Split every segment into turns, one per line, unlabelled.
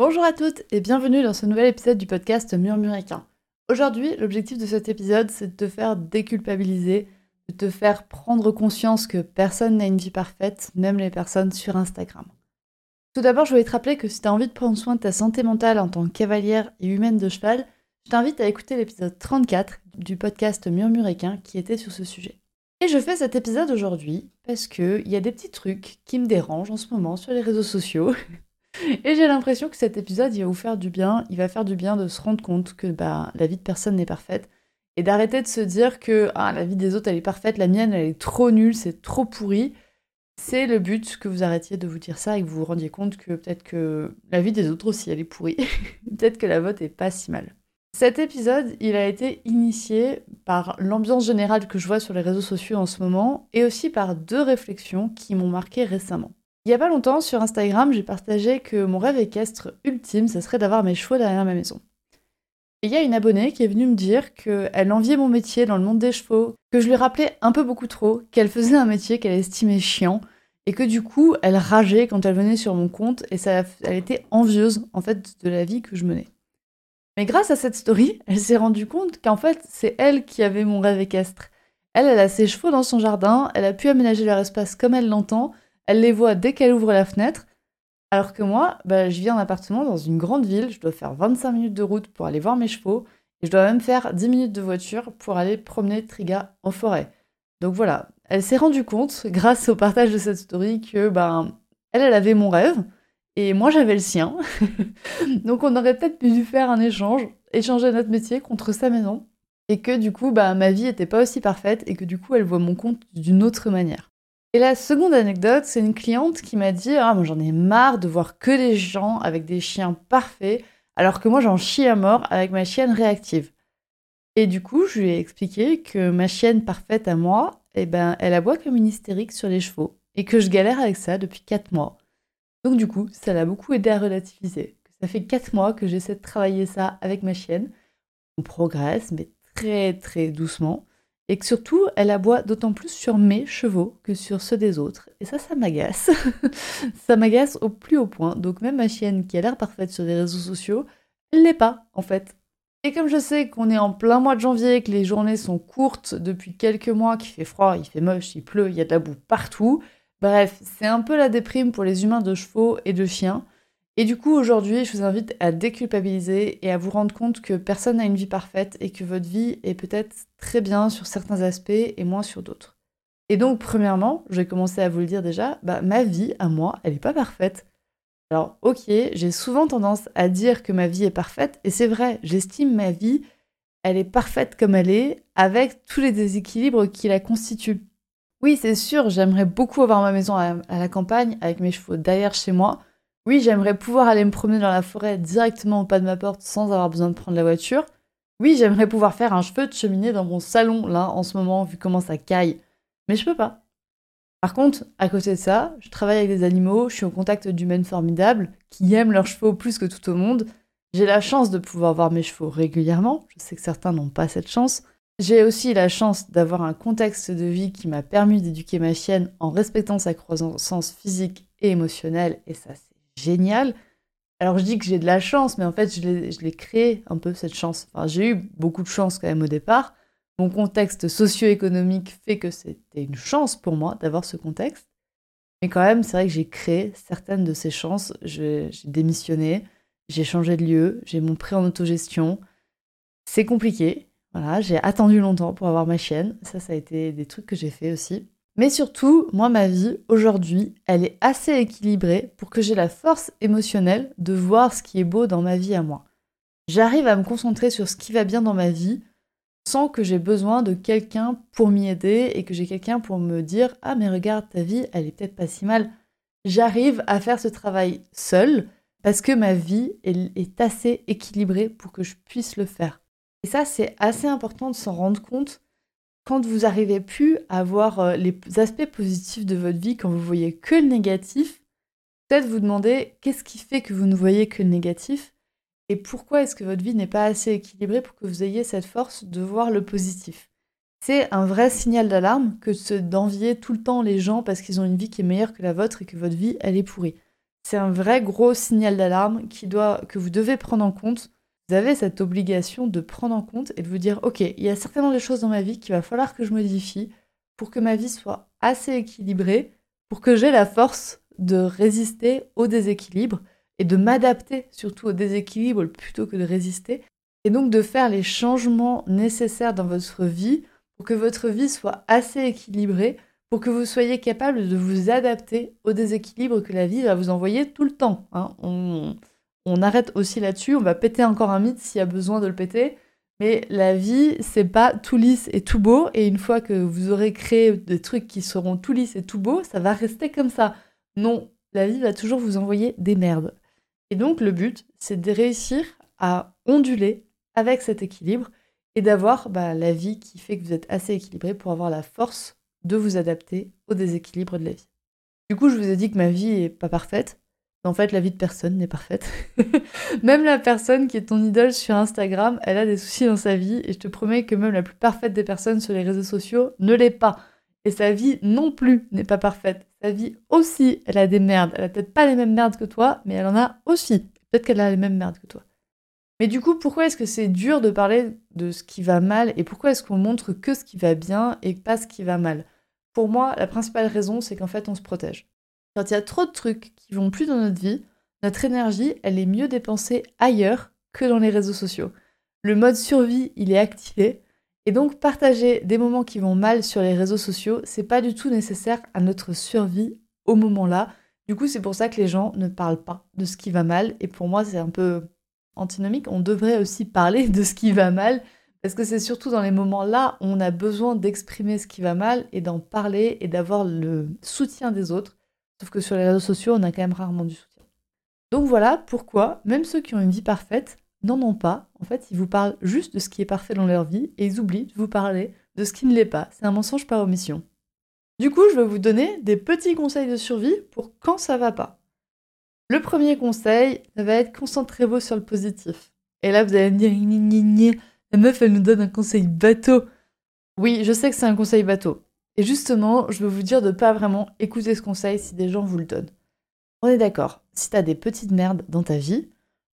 Bonjour à toutes et bienvenue dans ce nouvel épisode du podcast Murmuréquin. Aujourd'hui, l'objectif de cet épisode, c'est de te faire déculpabiliser, de te faire prendre conscience que personne n'a une vie parfaite, même les personnes sur Instagram. Tout d'abord, je voulais te rappeler que si tu as envie de prendre soin de ta santé mentale en tant que cavalière et humaine de cheval, je t'invite à écouter l'épisode 34 du podcast Murmuréquin qui était sur ce sujet. Et je fais cet épisode aujourd'hui parce qu'il y a des petits trucs qui me dérangent en ce moment sur les réseaux sociaux. et j'ai l'impression que cet épisode, il va vous faire du bien. Il va faire du bien de se rendre compte que bah, la vie de personne n'est parfaite. Et d'arrêter de se dire que ah, la vie des autres, elle est parfaite, la mienne, elle est trop nulle, c'est trop pourri. C'est le but que vous arrêtiez de vous dire ça et que vous vous rendiez compte que peut-être que la vie des autres aussi, elle est pourrie. peut-être que la vôtre est pas si mal. Cet épisode, il a été initié par l'ambiance générale que je vois sur les réseaux sociaux en ce moment et aussi par deux réflexions qui m'ont marqué récemment. Il y a pas longtemps, sur Instagram, j'ai partagé que mon rêve équestre ultime, ce serait d'avoir mes chevaux derrière ma maison. Et il y a une abonnée qui est venue me dire qu'elle enviait mon métier dans le monde des chevaux, que je lui rappelais un peu beaucoup trop, qu'elle faisait un métier qu'elle estimait chiant, et que du coup, elle rageait quand elle venait sur mon compte, et ça, elle était envieuse, en fait, de la vie que je menais. Mais grâce à cette story, elle s'est rendue compte qu'en fait, c'est elle qui avait mon rêve équestre. Elle, elle a ses chevaux dans son jardin, elle a pu aménager leur espace comme elle l'entend, elle les voit dès qu'elle ouvre la fenêtre, alors que moi, bah, je vis en appartement dans une grande ville, je dois faire 25 minutes de route pour aller voir mes chevaux, et je dois même faire 10 minutes de voiture pour aller promener Triga en forêt. Donc voilà, elle s'est rendue compte, grâce au partage de cette story, que ben, elle, avait mon rêve, et moi j'avais le sien. Donc on aurait peut-être pu faire un échange, échanger notre métier contre sa maison, et que du coup, bah, ma vie n'était pas aussi parfaite, et que du coup, elle voit mon compte d'une autre manière. Et la seconde anecdote, c'est une cliente qui m'a dit Ah, moi j'en ai marre de voir que des gens avec des chiens parfaits, alors que moi j'en chie à mort avec ma chienne réactive. Et du coup, je lui ai expliqué que ma chienne parfaite à moi, eh ben, elle aboie comme une hystérique sur les chevaux, et que je galère avec ça depuis 4 mois. Donc du coup, ça l'a beaucoup aidé à relativiser. Ça fait 4 mois que j'essaie de travailler ça avec ma chienne. On progresse, mais très très doucement et que surtout, elle aboie d'autant plus sur mes chevaux que sur ceux des autres. Et ça, ça m'agace. ça m'agace au plus haut point. Donc même ma chienne, qui a l'air parfaite sur les réseaux sociaux, elle l'est pas, en fait. Et comme je sais qu'on est en plein mois de janvier, que les journées sont courtes depuis quelques mois, qu'il fait froid, il fait moche, il pleut, il y a de la boue partout, bref, c'est un peu la déprime pour les humains de chevaux et de chiens. Et du coup, aujourd'hui, je vous invite à déculpabiliser et à vous rendre compte que personne n'a une vie parfaite et que votre vie est peut-être très bien sur certains aspects et moins sur d'autres. Et donc, premièrement, je vais commencer à vous le dire déjà, bah, ma vie, à moi, elle n'est pas parfaite. Alors, ok, j'ai souvent tendance à dire que ma vie est parfaite, et c'est vrai, j'estime ma vie, elle est parfaite comme elle est, avec tous les déséquilibres qui la constituent. Oui, c'est sûr, j'aimerais beaucoup avoir ma maison à la campagne, avec mes chevaux derrière chez moi, oui, j'aimerais pouvoir aller me promener dans la forêt directement au pas de ma porte sans avoir besoin de prendre la voiture. Oui, j'aimerais pouvoir faire un cheveu de cheminée dans mon salon, là, en ce moment, vu comment ça caille. Mais je peux pas. Par contre, à côté de ça, je travaille avec des animaux, je suis au contact d'humains formidables, qui aiment leurs chevaux plus que tout au monde. J'ai la chance de pouvoir voir mes chevaux régulièrement, je sais que certains n'ont pas cette chance. J'ai aussi la chance d'avoir un contexte de vie qui m'a permis d'éduquer ma chienne en respectant sa croissance physique et émotionnelle, et ça génial. Alors je dis que j'ai de la chance, mais en fait je l'ai créé un peu cette chance. Enfin, j'ai eu beaucoup de chance quand même au départ. Mon contexte socio-économique fait que c'était une chance pour moi d'avoir ce contexte. Mais quand même, c'est vrai que j'ai créé certaines de ces chances. J'ai démissionné, j'ai changé de lieu, j'ai mon prêt en autogestion. C'est compliqué. Voilà, j'ai attendu longtemps pour avoir ma chienne. Ça, ça a été des trucs que j'ai fait aussi. Mais surtout, moi, ma vie, aujourd'hui, elle est assez équilibrée pour que j'ai la force émotionnelle de voir ce qui est beau dans ma vie à moi. J'arrive à me concentrer sur ce qui va bien dans ma vie sans que j'ai besoin de quelqu'un pour m'y aider et que j'ai quelqu'un pour me dire Ah, mais regarde, ta vie, elle est peut-être pas si mal. J'arrive à faire ce travail seul parce que ma vie est assez équilibrée pour que je puisse le faire. Et ça, c'est assez important de s'en rendre compte quand vous arrivez plus à voir euh, les aspects positifs de votre vie, quand vous voyez que le négatif, peut-être vous demander qu'est-ce qui fait que vous ne voyez que le négatif et pourquoi est-ce que votre vie n'est pas assez équilibrée pour que vous ayez cette force de voir le positif. C'est un vrai signal d'alarme que d'envier tout le temps les gens parce qu'ils ont une vie qui est meilleure que la vôtre et que votre vie, elle est pourrie. C'est un vrai gros signal d'alarme qui doit, que vous devez prendre en compte. Vous avez cette obligation de prendre en compte et de vous dire, ok, il y a certainement des choses dans ma vie qu'il va falloir que je modifie pour que ma vie soit assez équilibrée, pour que j'ai la force de résister au déséquilibre et de m'adapter surtout au déséquilibre plutôt que de résister, et donc de faire les changements nécessaires dans votre vie pour que votre vie soit assez équilibrée, pour que vous soyez capable de vous adapter au déséquilibre que la vie va vous envoyer tout le temps. Hein. On arrête aussi là-dessus, on va péter encore un mythe s'il y a besoin de le péter. Mais la vie, c'est pas tout lisse et tout beau. Et une fois que vous aurez créé des trucs qui seront tout lisses et tout beaux, ça va rester comme ça. Non, la vie va toujours vous envoyer des merdes. Et donc le but, c'est de réussir à onduler avec cet équilibre et d'avoir bah, la vie qui fait que vous êtes assez équilibré pour avoir la force de vous adapter au déséquilibre de la vie. Du coup, je vous ai dit que ma vie est pas parfaite. En fait, la vie de personne n'est parfaite. même la personne qui est ton idole sur Instagram, elle a des soucis dans sa vie et je te promets que même la plus parfaite des personnes sur les réseaux sociaux ne l'est pas. Et sa vie non plus n'est pas parfaite. Sa vie aussi, elle a des merdes. Elle a peut-être pas les mêmes merdes que toi, mais elle en a aussi. Peut-être qu'elle a les mêmes merdes que toi. Mais du coup, pourquoi est-ce que c'est dur de parler de ce qui va mal et pourquoi est-ce qu'on montre que ce qui va bien et pas ce qui va mal? Pour moi, la principale raison, c'est qu'en fait, on se protège. Quand il y a trop de trucs qui vont plus dans notre vie, notre énergie, elle est mieux dépensée ailleurs que dans les réseaux sociaux. Le mode survie, il est activé et donc partager des moments qui vont mal sur les réseaux sociaux, c'est pas du tout nécessaire à notre survie au moment-là. Du coup, c'est pour ça que les gens ne parlent pas de ce qui va mal. Et pour moi, c'est un peu antinomique. On devrait aussi parler de ce qui va mal. Parce que c'est surtout dans les moments-là où on a besoin d'exprimer ce qui va mal et d'en parler et d'avoir le soutien des autres. Sauf que sur les réseaux sociaux, on a quand même rarement du soutien. Donc voilà pourquoi, même ceux qui ont une vie parfaite, n'en ont pas. En fait, ils vous parlent juste de ce qui est parfait dans leur vie et ils oublient de vous parler de ce qui ne l'est pas. C'est un mensonge par omission. Du coup, je vais vous donner des petits conseils de survie pour quand ça va pas. Le premier conseil, ça va être concentrez-vous sur le positif. Et là, vous allez me dire, la meuf, elle nous donne un conseil bateau. Oui, je sais que c'est un conseil bateau. Et justement, je veux vous dire de pas vraiment écouter ce conseil si des gens vous le donnent. On est d'accord, si t'as des petites merdes dans ta vie,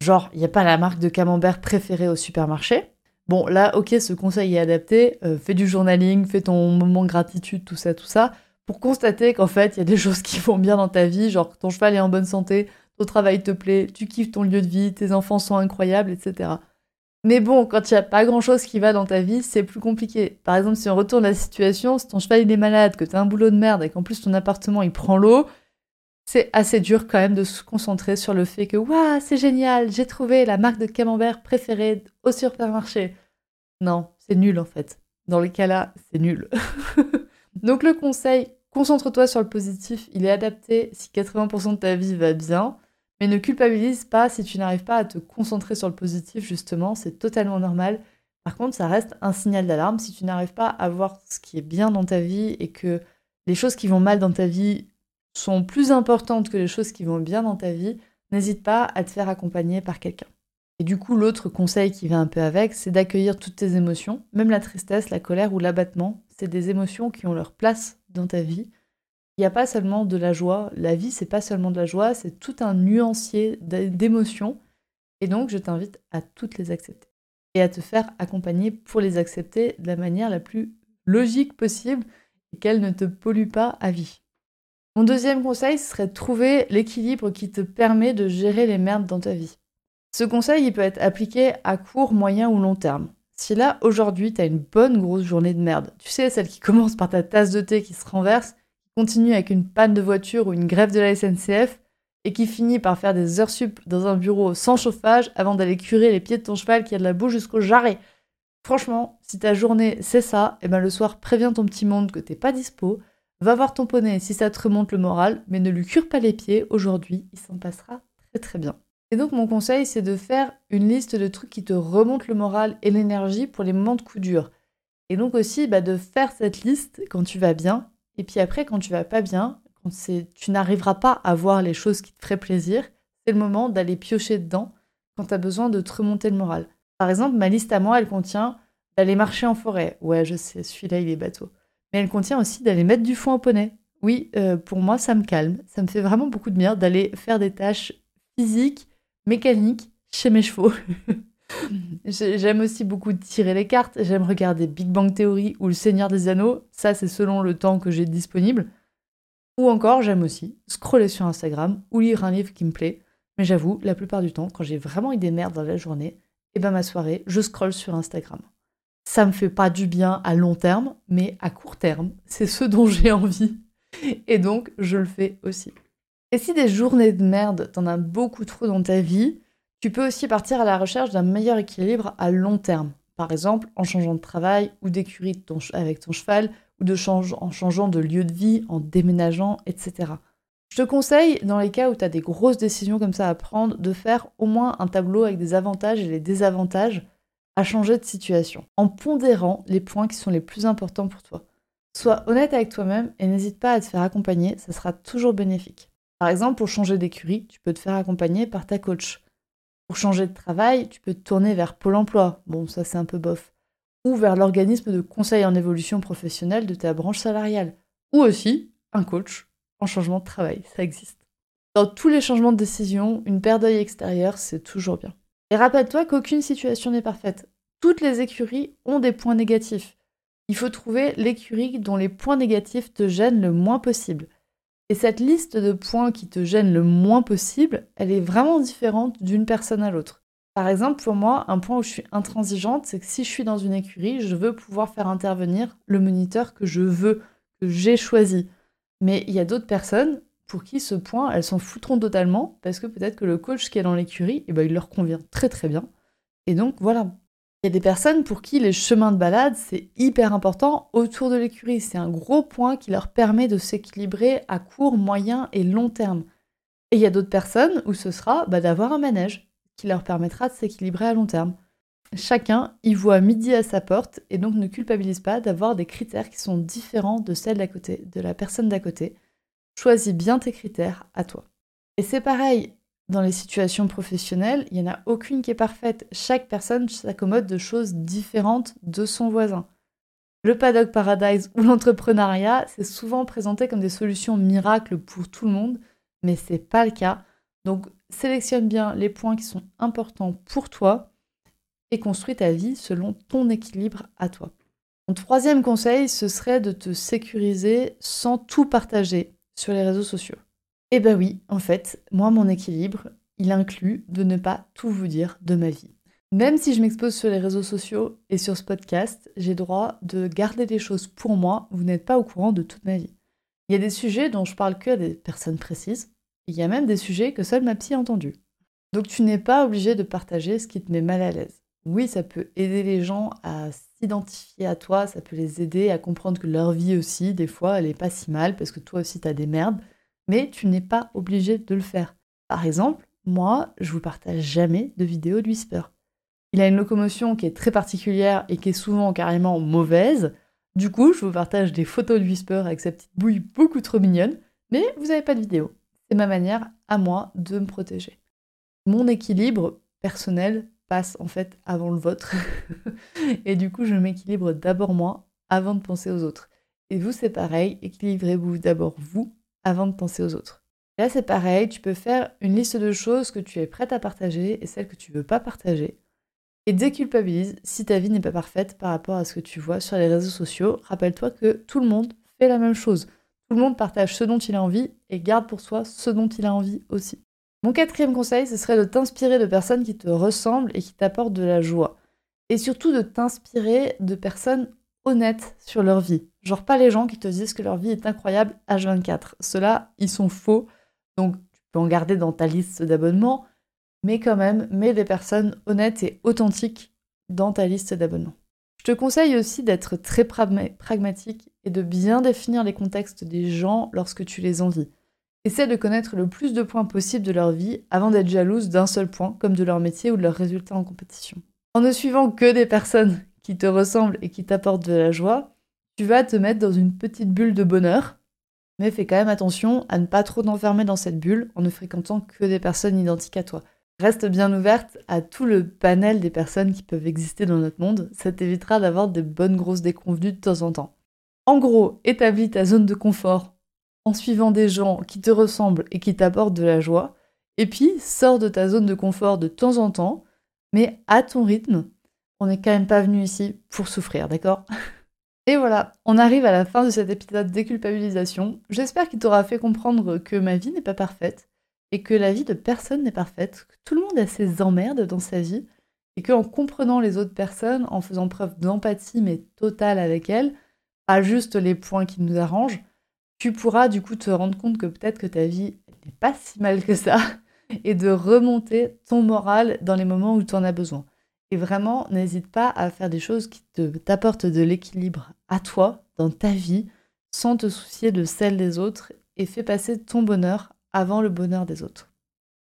Genre, il n'y a pas la marque de camembert préférée au supermarché. Bon, là, ok, ce conseil est adapté. Euh, fais du journaling, fais ton moment gratitude, tout ça, tout ça, pour constater qu'en fait, il y a des choses qui vont bien dans ta vie, genre ton cheval est en bonne santé, ton travail te plaît, tu kiffes ton lieu de vie, tes enfants sont incroyables, etc. Mais bon, quand il n'y a pas grand chose qui va dans ta vie, c'est plus compliqué. Par exemple, si on retourne la situation, si ton cheval il est malade, que tu as un boulot de merde et qu'en plus ton appartement il prend l'eau, c'est assez dur quand même de se concentrer sur le fait que waouh, c'est génial, j'ai trouvé la marque de camembert préférée au supermarché. Non, c'est nul en fait. Dans les cas-là, c'est nul. Donc le conseil, concentre-toi sur le positif, il est adapté si 80% de ta vie va bien, mais ne culpabilise pas si tu n'arrives pas à te concentrer sur le positif justement, c'est totalement normal. Par contre, ça reste un signal d'alarme si tu n'arrives pas à voir ce qui est bien dans ta vie et que les choses qui vont mal dans ta vie sont plus importantes que les choses qui vont bien dans ta vie, n'hésite pas à te faire accompagner par quelqu'un. Et du coup, l'autre conseil qui va un peu avec, c'est d'accueillir toutes tes émotions, même la tristesse, la colère ou l'abattement. C'est des émotions qui ont leur place dans ta vie. N'y a pas seulement de la joie. La vie, c'est pas seulement de la joie, c'est tout un nuancier d'émotions. Et donc, je t'invite à toutes les accepter et à te faire accompagner pour les accepter de la manière la plus logique possible et qu'elles ne te polluent pas à vie. Mon deuxième conseil serait de trouver l'équilibre qui te permet de gérer les merdes dans ta vie. Ce conseil, il peut être appliqué à court, moyen ou long terme. Si là, aujourd'hui, tu as une bonne grosse journée de merde, tu sais, celle qui commence par ta tasse de thé qui se renverse, continue avec une panne de voiture ou une grève de la SNCF, et qui finit par faire des heures sup dans un bureau sans chauffage avant d'aller curer les pieds de ton cheval qui a de la boue jusqu'au jarret. Franchement, si ta journée c'est ça, eh ben le soir préviens ton petit monde que t'es pas dispo, Va voir ton poney si ça te remonte le moral, mais ne lui cure pas les pieds, aujourd'hui, il s'en passera très très bien. Et donc mon conseil, c'est de faire une liste de trucs qui te remontent le moral et l'énergie pour les moments de coup dur. Et donc aussi bah, de faire cette liste quand tu vas bien, et puis après quand tu vas pas bien, quand tu n'arriveras pas à voir les choses qui te feraient plaisir, c'est le moment d'aller piocher dedans quand tu as besoin de te remonter le moral. Par exemple, ma liste à moi, elle contient d'aller marcher en forêt. Ouais, je sais, celui-là, il est bateau. Mais elle contient aussi d'aller mettre du foin au poney. Oui, euh, pour moi, ça me calme. Ça me fait vraiment beaucoup de bien d'aller faire des tâches physiques, mécaniques, chez mes chevaux. J'aime aussi beaucoup tirer les cartes, j'aime regarder Big Bang Theory ou Le Seigneur des Anneaux, ça c'est selon le temps que j'ai disponible. Ou encore, j'aime aussi scroller sur Instagram ou lire un livre qui me plaît. Mais j'avoue, la plupart du temps, quand j'ai vraiment eu des merdes dans la journée, et eh ben ma soirée, je scrolle sur Instagram. Ça me fait pas du bien à long terme, mais à court terme, c'est ce dont j'ai envie. Et donc, je le fais aussi. Et si des journées de merde, t'en as beaucoup trop dans ta vie, tu peux aussi partir à la recherche d'un meilleur équilibre à long terme. Par exemple, en changeant de travail ou d'écurie avec ton cheval, ou de en changeant de lieu de vie, en déménageant, etc. Je te conseille, dans les cas où tu as des grosses décisions comme ça à prendre, de faire au moins un tableau avec des avantages et les désavantages à changer de situation, en pondérant les points qui sont les plus importants pour toi. Sois honnête avec toi-même et n'hésite pas à te faire accompagner, ça sera toujours bénéfique. Par exemple, pour changer d'écurie, tu peux te faire accompagner par ta coach. Pour changer de travail, tu peux te tourner vers Pôle emploi. Bon, ça c'est un peu bof. Ou vers l'organisme de conseil en évolution professionnelle de ta branche salariale. Ou aussi un coach en changement de travail. Ça existe. Dans tous les changements de décision, une paire d'œil extérieur, c'est toujours bien. Et rappelle-toi qu'aucune situation n'est parfaite. Toutes les écuries ont des points négatifs. Il faut trouver l'écurie dont les points négatifs te gênent le moins possible. Et cette liste de points qui te gênent le moins possible, elle est vraiment différente d'une personne à l'autre. Par exemple, pour moi, un point où je suis intransigeante, c'est que si je suis dans une écurie, je veux pouvoir faire intervenir le moniteur que je veux, que j'ai choisi. Mais il y a d'autres personnes pour qui ce point, elles s'en foutront totalement, parce que peut-être que le coach qui est dans l'écurie, eh ben, il leur convient très très bien. Et donc voilà, il y a des personnes pour qui les chemins de balade, c'est hyper important autour de l'écurie. C'est un gros point qui leur permet de s'équilibrer à court, moyen et long terme. Et il y a d'autres personnes où ce sera bah, d'avoir un manège qui leur permettra de s'équilibrer à long terme. Chacun y voit midi à sa porte et donc ne culpabilise pas d'avoir des critères qui sont différents de celles d'à côté, de la personne d'à côté. Choisis bien tes critères à toi. Et c'est pareil, dans les situations professionnelles, il n'y en a aucune qui est parfaite. Chaque personne s'accommode de choses différentes de son voisin. Le paddock paradise ou l'entrepreneuriat, c'est souvent présenté comme des solutions miracles pour tout le monde, mais c'est pas le cas. Donc sélectionne bien les points qui sont importants pour toi et construis ta vie selon ton équilibre à toi. Mon troisième conseil, ce serait de te sécuriser sans tout partager sur les réseaux sociaux. Eh ben oui, en fait, moi, mon équilibre, il inclut de ne pas tout vous dire de ma vie. Même si je m'expose sur les réseaux sociaux et sur ce podcast, j'ai droit de garder des choses pour moi. Vous n'êtes pas au courant de toute ma vie. Il y a des sujets dont je parle que à des personnes précises. Il y a même des sujets que seule ma psy a entendus. Donc tu n'es pas obligé de partager ce qui te met mal à l'aise. Oui, ça peut aider les gens à s'identifier à toi, ça peut les aider à comprendre que leur vie aussi, des fois, elle est pas si mal parce que toi aussi tu as des merdes mais tu n'es pas obligé de le faire. Par exemple, moi, je vous partage jamais de vidéos de Whisper. Il a une locomotion qui est très particulière et qui est souvent carrément mauvaise. Du coup, je vous partage des photos de Whisper avec sa petite bouille beaucoup trop mignonne, mais vous n'avez pas de vidéo. C'est ma manière à moi de me protéger. Mon équilibre personnel passe en fait avant le vôtre. et du coup, je m'équilibre d'abord moi avant de penser aux autres. Et vous, c'est pareil, équilibrez-vous d'abord vous avant de penser aux autres. Là, c'est pareil, tu peux faire une liste de choses que tu es prête à partager et celles que tu veux pas partager. Et déculpabilise si ta vie n'est pas parfaite par rapport à ce que tu vois sur les réseaux sociaux. Rappelle-toi que tout le monde fait la même chose. Tout le monde partage ce dont il a envie et garde pour soi ce dont il a envie aussi. Mon quatrième conseil, ce serait de t'inspirer de personnes qui te ressemblent et qui t'apportent de la joie. Et surtout de t'inspirer de personnes honnêtes sur leur vie. Genre pas les gens qui te disent que leur vie est incroyable H24. Ceux-là, ils sont faux. Donc tu peux en garder dans ta liste d'abonnements, mais quand même, mets des personnes honnêtes et authentiques dans ta liste d'abonnements. Je te conseille aussi d'être très pragmatique et de bien définir les contextes des gens lorsque tu les envies. Essaie de connaître le plus de points possible de leur vie avant d'être jalouse d'un seul point, comme de leur métier ou de leurs résultats en compétition. En ne suivant que des personnes qui te ressemblent et qui t'apportent de la joie, tu vas te mettre dans une petite bulle de bonheur, mais fais quand même attention à ne pas trop t'enfermer dans cette bulle en ne fréquentant que des personnes identiques à toi. Reste bien ouverte à tout le panel des personnes qui peuvent exister dans notre monde, ça t'évitera d'avoir des bonnes grosses déconvenues de temps en temps. En gros, établis ta zone de confort en suivant des gens qui te ressemblent et qui t'apportent de la joie. Et puis, sors de ta zone de confort de temps en temps, mais à ton rythme. On n'est quand même pas venu ici pour souffrir, d'accord? Et voilà, on arrive à la fin de cet épisode déculpabilisation. J'espère qu'il t'aura fait comprendre que ma vie n'est pas parfaite et que la vie de personne n'est parfaite, que tout le monde a ses emmerdes dans sa vie et qu'en comprenant les autres personnes, en faisant preuve d'empathie mais totale avec elles, pas juste les points qui nous arrangent, tu pourras du coup te rendre compte que peut-être que ta vie n'est pas si mal que ça et de remonter ton moral dans les moments où tu en as besoin. Et vraiment, n'hésite pas à faire des choses qui t'apportent de l'équilibre à toi, dans ta vie, sans te soucier de celle des autres et fais passer ton bonheur avant le bonheur des autres.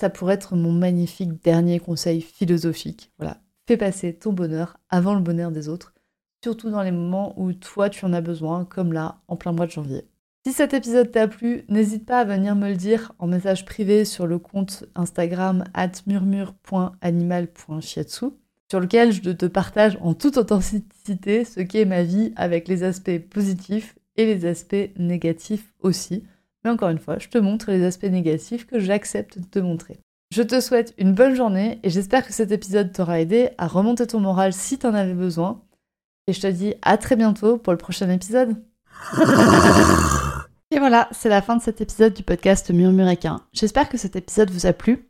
Ça pourrait être mon magnifique dernier conseil philosophique. Voilà, fais passer ton bonheur avant le bonheur des autres, surtout dans les moments où toi tu en as besoin, comme là, en plein mois de janvier. Si cet épisode t'a plu, n'hésite pas à venir me le dire en message privé sur le compte Instagram at murmure.animal.shiatsu, sur lequel je te partage en toute authenticité ce qu'est ma vie avec les aspects positifs et les aspects négatifs aussi. Mais encore une fois, je te montre les aspects négatifs que j'accepte de te montrer. Je te souhaite une bonne journée et j'espère que cet épisode t'aura aidé à remonter ton moral si t'en avais besoin. Et je te dis à très bientôt pour le prochain épisode. Et voilà, c'est la fin de cet épisode du podcast Murmuréquin. J'espère que cet épisode vous a plu.